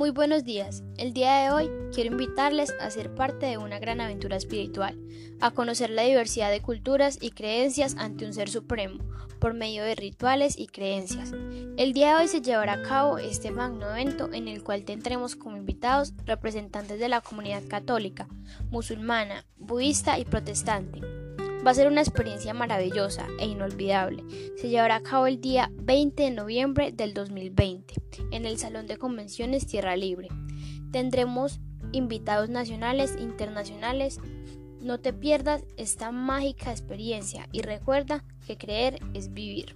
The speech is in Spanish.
Muy buenos días. El día de hoy quiero invitarles a ser parte de una gran aventura espiritual, a conocer la diversidad de culturas y creencias ante un ser supremo, por medio de rituales y creencias. El día de hoy se llevará a cabo este magno evento en el cual tendremos como invitados representantes de la comunidad católica, musulmana, budista y protestante Va a ser una experiencia maravillosa e inolvidable. Se llevará a cabo el día 20 de noviembre del 2020 en el Salón de Convenciones Tierra Libre. Tendremos invitados nacionales e internacionales. No te pierdas esta mágica experiencia y recuerda que creer es vivir.